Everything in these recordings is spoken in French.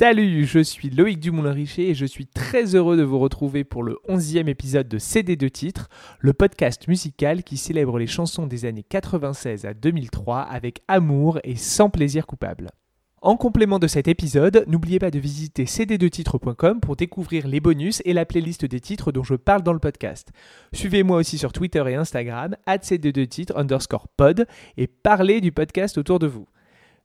Salut, je suis Loïc Dumoulin-Richer et je suis très heureux de vous retrouver pour le 11e épisode de CD de titres, le podcast musical qui célèbre les chansons des années 96 à 2003 avec amour et sans plaisir coupable. En complément de cet épisode, n'oubliez pas de visiter cd2titres.com pour découvrir les bonus et la playlist des titres dont je parle dans le podcast. Suivez-moi aussi sur Twitter et Instagram, cd2titres underscore pod, et parlez du podcast autour de vous.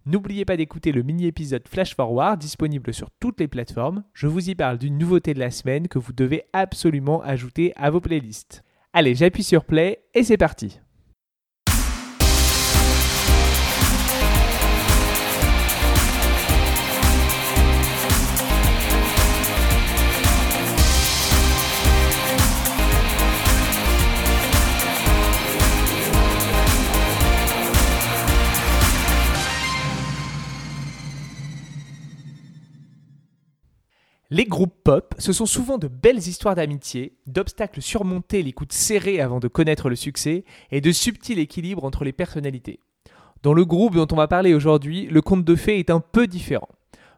N'oubliez pas d'écouter le mini-épisode Flash Forward disponible sur toutes les plateformes. Je vous y parle d'une nouveauté de la semaine que vous devez absolument ajouter à vos playlists. Allez, j'appuie sur play et c'est parti. Les groupes pop, ce sont souvent de belles histoires d'amitié, d'obstacles surmontés, les coudes serrés avant de connaître le succès, et de subtils équilibres entre les personnalités. Dans le groupe dont on va parler aujourd'hui, le conte de fées est un peu différent.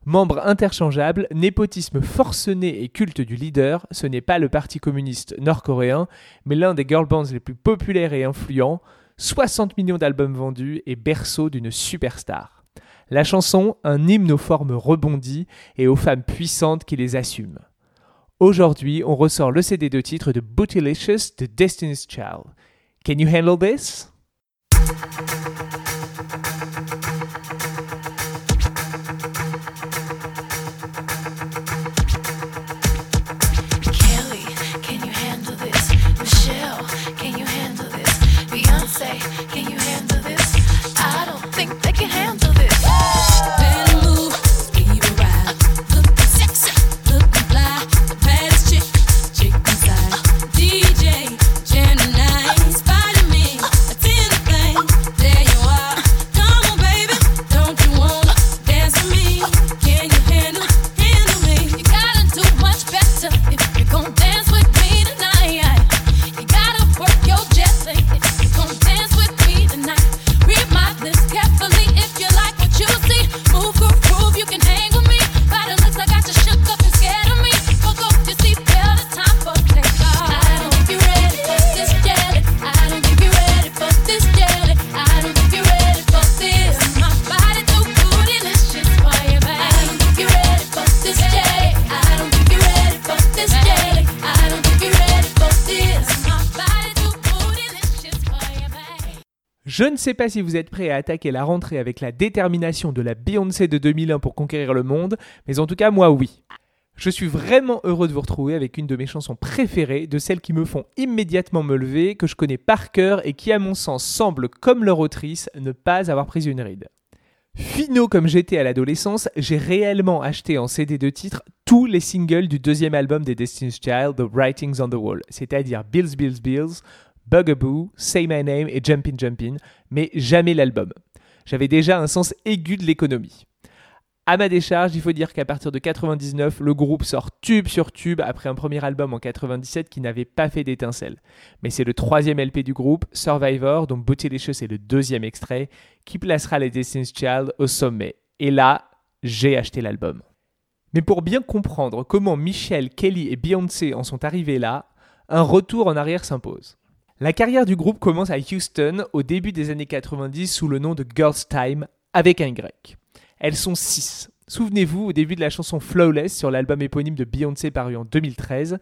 Membres interchangeables, népotisme forcené et culte du leader, ce n'est pas le Parti communiste nord-coréen, mais l'un des girl bands les plus populaires et influents, 60 millions d'albums vendus et berceau d'une superstar. La chanson, un hymne aux formes rebondies et aux femmes puissantes qui les assument. Aujourd'hui, on ressort le CD de titre de Bootylicious de Destiny's Child. Can you handle this? Je ne sais pas si vous êtes prêts à attaquer la rentrée avec la détermination de la Beyoncé de 2001 pour conquérir le monde, mais en tout cas moi oui. Je suis vraiment heureux de vous retrouver avec une de mes chansons préférées, de celles qui me font immédiatement me lever, que je connais par cœur et qui à mon sens semblent, comme leur autrice, ne pas avoir pris une ride. Finot comme j'étais à l'adolescence, j'ai réellement acheté en CD de titre tous les singles du deuxième album des Destiny's Child, The Writings on the Wall, c'est-à-dire Bills, Bills, Bills, Bugaboo, Say My Name et Jumpin' Jumpin', mais jamais l'album. J'avais déjà un sens aigu de l'économie. À ma décharge, il faut dire qu'à partir de 99, le groupe sort tube sur tube après un premier album en 97 qui n'avait pas fait d'étincelle. Mais c'est le troisième LP du groupe, Survivor, dont Bootylicious est le deuxième extrait, qui placera les Destiny's Child au sommet. Et là, j'ai acheté l'album. Mais pour bien comprendre comment Michelle, Kelly et Beyoncé en sont arrivés là, un retour en arrière s'impose. La carrière du groupe commence à Houston au début des années 90 sous le nom de Girls Time avec un Y. Elles sont six. Souvenez-vous, au début de la chanson Flawless sur l'album éponyme de Beyoncé paru en 2013,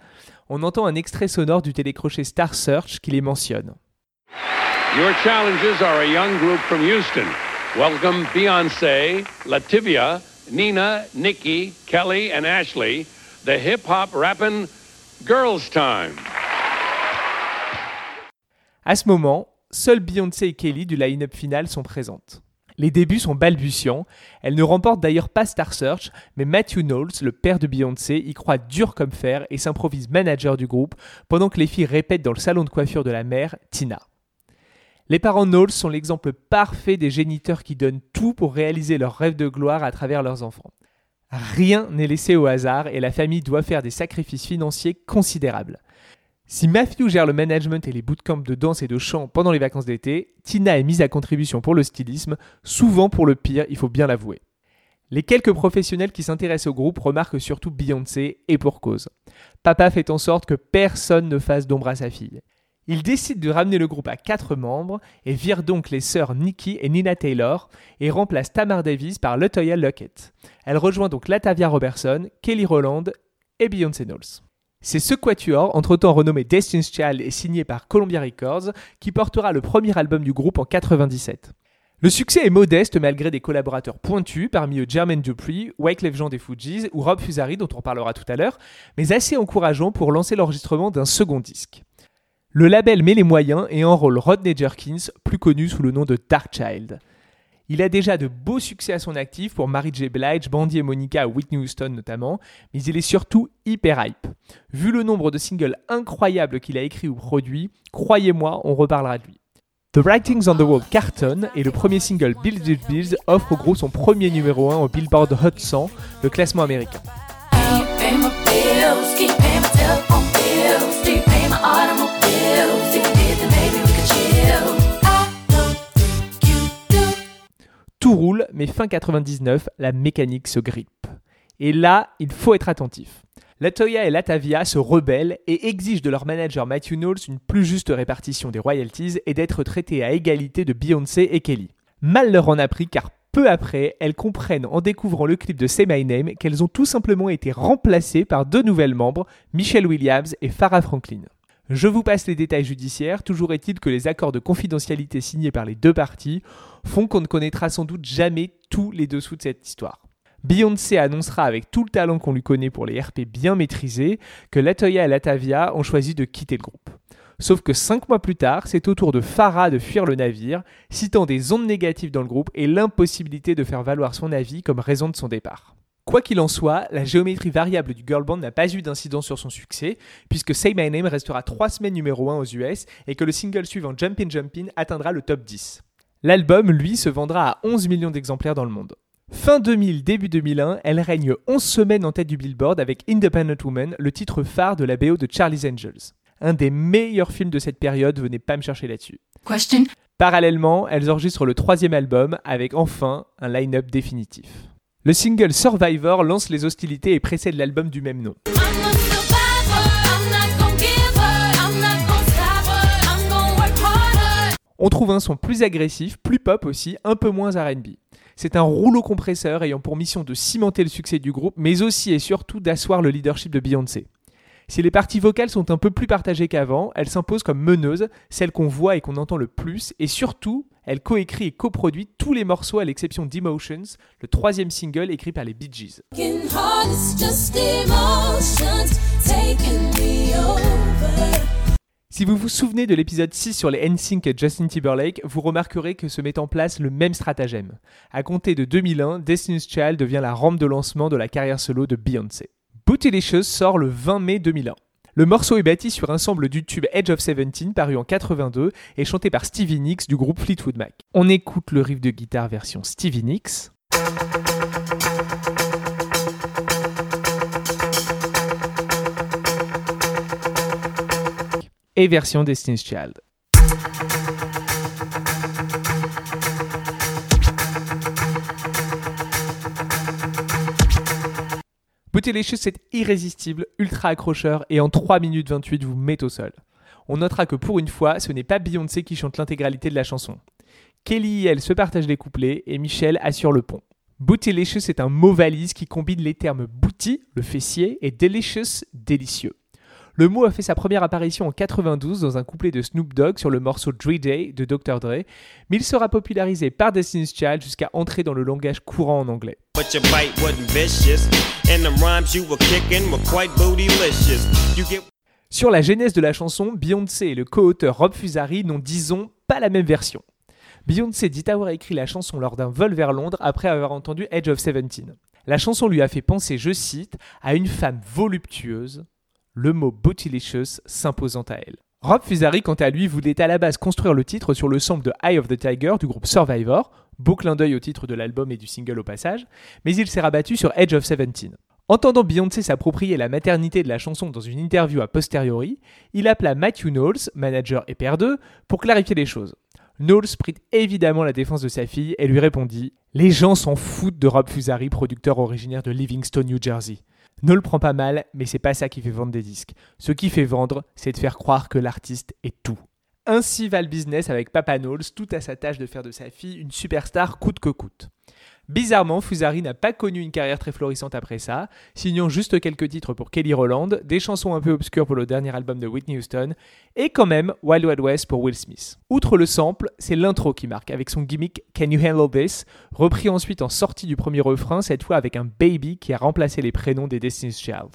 on entend un extrait sonore du télécrochet Star Search qui les mentionne. Your challenges are a young group from Houston. Welcome Beyoncé, Lativia, Nina, Nikki, Kelly and Ashley, the hip hop rapping Girls Time. À ce moment, seuls Beyoncé et Kelly du line-up final sont présentes. Les débuts sont balbutiants, elle ne remporte d'ailleurs pas Star Search, mais Matthew Knowles, le père de Beyoncé, y croit dur comme fer et s'improvise manager du groupe pendant que les filles répètent dans le salon de coiffure de la mère, Tina. Les parents Knowles sont l'exemple parfait des géniteurs qui donnent tout pour réaliser leur rêve de gloire à travers leurs enfants. Rien n'est laissé au hasard et la famille doit faire des sacrifices financiers considérables. Si Matthew gère le management et les bootcamps de danse et de chant pendant les vacances d'été, Tina est mise à contribution pour le stylisme, souvent pour le pire, il faut bien l'avouer. Les quelques professionnels qui s'intéressent au groupe remarquent surtout Beyoncé, et pour cause. Papa fait en sorte que personne ne fasse d'ombre à sa fille. Il décide de ramener le groupe à 4 membres et vire donc les sœurs Nikki et Nina Taylor et remplace Tamar Davis par Latoya Luckett. Elle rejoint donc Latavia Robertson, Kelly Rowland et Beyoncé Knowles. C'est ce quatuor, entre-temps renommé Destiny's Child et signé par Columbia Records, qui portera le premier album du groupe en 97. Le succès est modeste malgré des collaborateurs pointus, parmi eux Jermaine Dupri, Wyclef Jean des Fujis ou Rob Fusari dont on parlera tout à l'heure, mais assez encourageant pour lancer l'enregistrement d'un second disque. Le label met les moyens et enrôle Rodney Jerkins, plus connu sous le nom de Darkchild. Il a déjà de beaux succès à son actif pour Mary J. Blige, Bandy et Monica, Whitney Houston notamment, mais il est surtout hyper hype. Vu le nombre de singles incroyables qu'il a écrits ou produits, croyez-moi, on reparlera de lui. The Writings on the Wall cartonne et le premier single Bills Bills Bills offre au gros son premier numéro 1 au Billboard Hot 100, le classement américain. Mais fin 99, la mécanique se grippe. Et là, il faut être attentif. Latoya et Latavia se rebellent et exigent de leur manager Matthew Knowles une plus juste répartition des royalties et d'être traités à égalité de Beyoncé et Kelly. Mal leur en a pris car peu après, elles comprennent en découvrant le clip de Say My Name qu'elles ont tout simplement été remplacées par deux nouvelles membres, Michelle Williams et Farah Franklin. Je vous passe les détails judiciaires, toujours est-il que les accords de confidentialité signés par les deux parties font qu'on ne connaîtra sans doute jamais tous les dessous de cette histoire. Beyoncé annoncera avec tout le talent qu'on lui connaît pour les RP bien maîtrisés que Latoya et Latavia ont choisi de quitter le groupe. Sauf que cinq mois plus tard, c'est au tour de Farah de fuir le navire, citant des ondes négatives dans le groupe et l'impossibilité de faire valoir son avis comme raison de son départ. Quoi qu'il en soit, la géométrie variable du girl band n'a pas eu d'incidence sur son succès, puisque Say My Name restera trois semaines numéro 1 aux US et que le single suivant Jumpin' Jumpin' atteindra le top 10. L'album, lui, se vendra à 11 millions d'exemplaires dans le monde. Fin 2000, début 2001, elle règne 11 semaines en tête du Billboard avec Independent Woman, le titre phare de la BO de Charlie's Angels. Un des meilleurs films de cette période, venez pas me chercher là-dessus. Parallèlement, elles enregistrent le troisième album avec enfin un line-up définitif. Le single Survivor lance les hostilités et précède l'album du même nom. On trouve un son plus agressif, plus pop aussi, un peu moins RB. C'est un rouleau compresseur ayant pour mission de cimenter le succès du groupe, mais aussi et surtout d'asseoir le leadership de Beyoncé. Si les parties vocales sont un peu plus partagées qu'avant, elle s'impose comme meneuse, celle qu'on voit et qu'on entend le plus, et surtout, elle coécrit et coproduit tous les morceaux à l'exception d'Emotions, le troisième single écrit par les Bee Gees. Si vous vous souvenez de l'épisode 6 sur les NSYNC et Justin Timberlake, vous remarquerez que se met en place le même stratagème. À compter de 2001, Destiny's Child devient la rampe de lancement de la carrière solo de Beyoncé. Bootylicious sort le 20 mai 2001. Le morceau est bâti sur un sample du tube Edge of Seventeen paru en 82 et chanté par Stevie Nicks du groupe Fleetwood Mac. On écoute le riff de guitare version Stevie Nicks. et version Destiny's Child. Bootylicious est irrésistible, ultra accrocheur et en 3 minutes 28 vous met au sol. On notera que pour une fois, ce n'est pas Beyoncé qui chante l'intégralité de la chanson. Kelly et elle se partagent les couplets et Michel assure le pont. Bootylicious est un mot valise qui combine les termes booty, le fessier, et delicious, délicieux. Le mot a fait sa première apparition en 92 dans un couplet de Snoop Dogg sur le morceau Dre Day de Dr. Dre, mais il sera popularisé par Destiny's Child jusqu'à entrer dans le langage courant en anglais. Sur la genèse de la chanson, Beyoncé et le co-auteur Rob Fusari n'ont disons pas la même version. Beyoncé dit avoir écrit la chanson lors d'un vol vers Londres après avoir entendu Edge of Seventeen. La chanson lui a fait penser, je cite, à une femme voluptueuse, le mot bootylicious s'imposant à elle. Rob Fusari, quant à lui, voulait à la base construire le titre sur le sample de Eye of the Tiger du groupe Survivor, beau clin d'œil au titre de l'album et du single au passage, mais il s'est rabattu sur Edge of Seventeen. Entendant Beyoncé s'approprier la maternité de la chanson dans une interview a posteriori, il appela Matthew Knowles, manager et père d'eux, pour clarifier les choses. Knowles prit évidemment la défense de sa fille et lui répondit Les gens s'en foutent de Rob Fusari, producteur originaire de Livingston, New Jersey. Ne le prends pas mal, mais c'est pas ça qui fait vendre des disques. Ce qui fait vendre, c'est de faire croire que l'artiste est tout. Ainsi va le business avec Papa Knowles, tout à sa tâche de faire de sa fille une superstar coûte que coûte. Bizarrement, Fusari n'a pas connu une carrière très florissante après ça, signant juste quelques titres pour Kelly Rowland, des chansons un peu obscures pour le dernier album de Whitney Houston, et quand même Wild Wild West pour Will Smith. Outre le sample, c'est l'intro qui marque, avec son gimmick Can You Handle This, repris ensuite en sortie du premier refrain, cette fois avec un baby qui a remplacé les prénoms des Destiny's Child.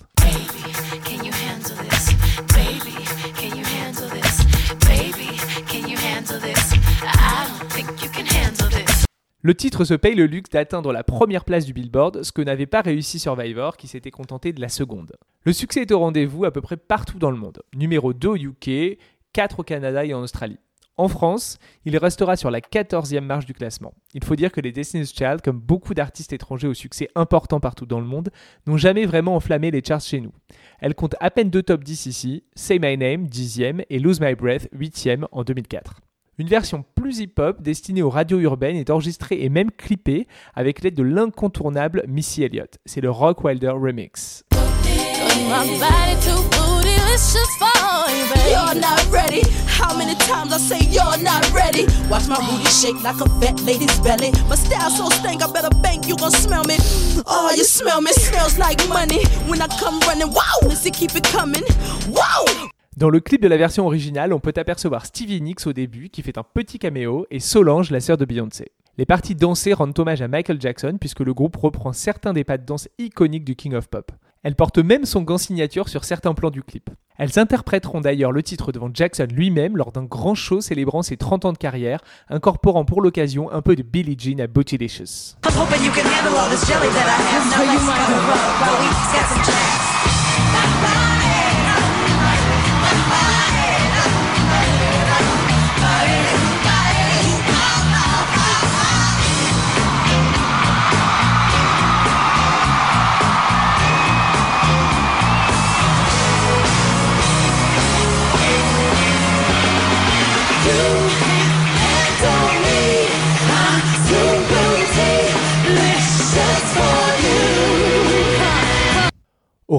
Le titre se paye le luxe d'atteindre la première place du Billboard, ce que n'avait pas réussi Survivor, qui s'était contenté de la seconde. Le succès est au rendez-vous à peu près partout dans le monde. Numéro 2 au UK, 4 au Canada et en Australie. En France, il restera sur la 14e marche du classement. Il faut dire que les Destiny's Child, comme beaucoup d'artistes étrangers au succès important partout dans le monde, n'ont jamais vraiment enflammé les charts chez nous. Elle compte à peine deux top 10 ici, Say My Name, 10e, et Lose My Breath, 8e en 2004. Une version plus hip-hop destinée aux radios urbaines est enregistrée et même clippée avec l'aide de l'incontournable Missy Elliott. C'est le Rock Wilder Remix. Dans le clip de la version originale, on peut apercevoir Stevie Nicks au début qui fait un petit caméo et Solange, la sœur de Beyoncé. Les parties dansées rendent hommage à Michael Jackson puisque le groupe reprend certains des pas de danse iconiques du King of Pop. Elle porte même son gant signature sur certains plans du clip. Elles interpréteront d'ailleurs le titre devant Jackson lui-même lors d'un grand show célébrant ses 30 ans de carrière, incorporant pour l'occasion un peu de Billie Jean à Bootylicious.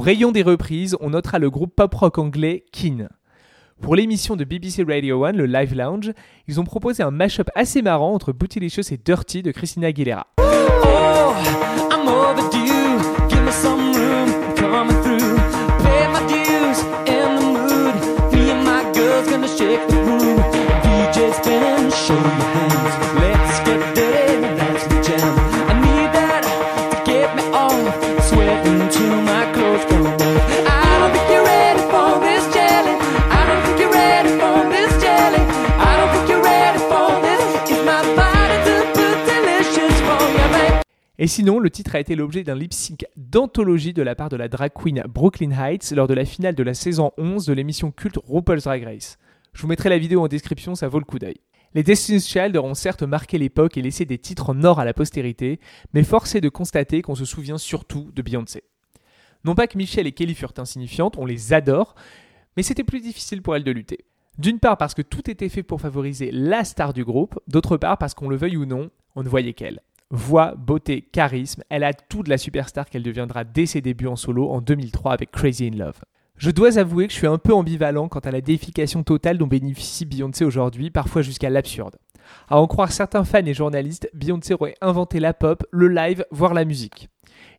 Rayon des reprises, on notera le groupe pop-rock anglais Keen. Pour l'émission de BBC Radio 1, le Live Lounge, ils ont proposé un mash-up assez marrant entre Bootylicious et Dirty de Christina Aguilera. Oh, Et sinon, le titre a été l'objet d'un lip sync d'anthologie de la part de la drag queen Brooklyn Heights lors de la finale de la saison 11 de l'émission culte RuPaul's Drag Race. Je vous mettrai la vidéo en description, ça vaut le coup d'œil. Les Destiny's Child auront certes marqué l'époque et laissé des titres en or à la postérité, mais force est de constater qu'on se souvient surtout de Beyoncé. Non pas que Michelle et Kelly furent insignifiantes, on les adore, mais c'était plus difficile pour elles de lutter. D'une part parce que tout était fait pour favoriser la star du groupe, d'autre part parce qu'on le veuille ou non, on ne voyait qu'elle. Voix, beauté, charisme, elle a tout de la superstar qu'elle deviendra dès ses débuts en solo en 2003 avec Crazy in Love. Je dois avouer que je suis un peu ambivalent quant à la déification totale dont bénéficie Beyoncé aujourd'hui, parfois jusqu'à l'absurde. À en croire certains fans et journalistes, Beyoncé aurait inventé la pop, le live, voire la musique.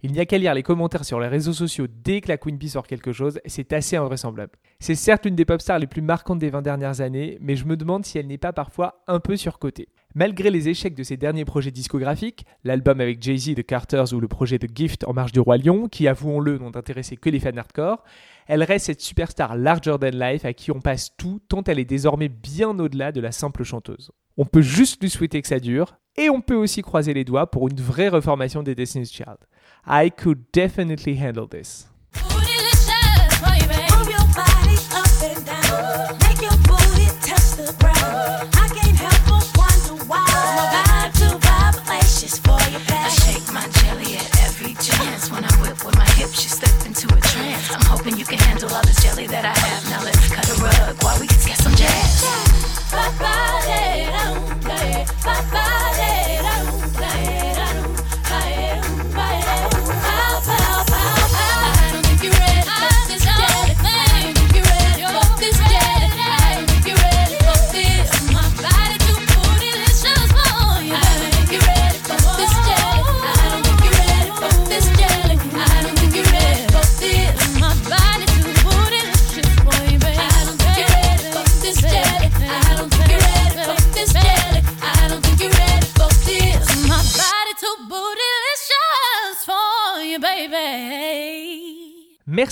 Il n'y a qu'à lire les commentaires sur les réseaux sociaux dès que la Queen Bee sort quelque chose, c'est assez invraisemblable. C'est certes l'une des pop stars les plus marquantes des 20 dernières années, mais je me demande si elle n'est pas parfois un peu surcotée. Malgré les échecs de ses derniers projets discographiques, l'album avec Jay-Z de Carters ou le projet de Gift en marche du Roi Lion, qui avouons-le n'ont intéressé que les fans hardcore, elle reste cette superstar larger than life à qui on passe tout tant elle est désormais bien au-delà de la simple chanteuse. On peut juste lui souhaiter que ça dure, et on peut aussi croiser les doigts pour une vraie reformation des Destiny's Child. I could definitely handle this.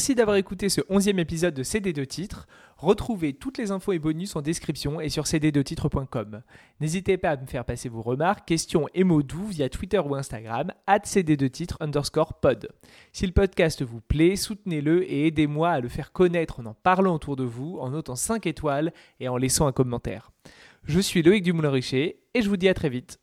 Merci d'avoir écouté ce 11e épisode de CD2 Titres. Retrouvez toutes les infos et bonus en description et sur cd2titres.com. N'hésitez pas à me faire passer vos remarques, questions et mots doux via Twitter ou Instagram, at cd2titres underscore pod. Si le podcast vous plaît, soutenez-le et aidez-moi à le faire connaître en en parlant autour de vous, en notant 5 étoiles et en laissant un commentaire. Je suis Loïc Dumoulin-Richer et je vous dis à très vite.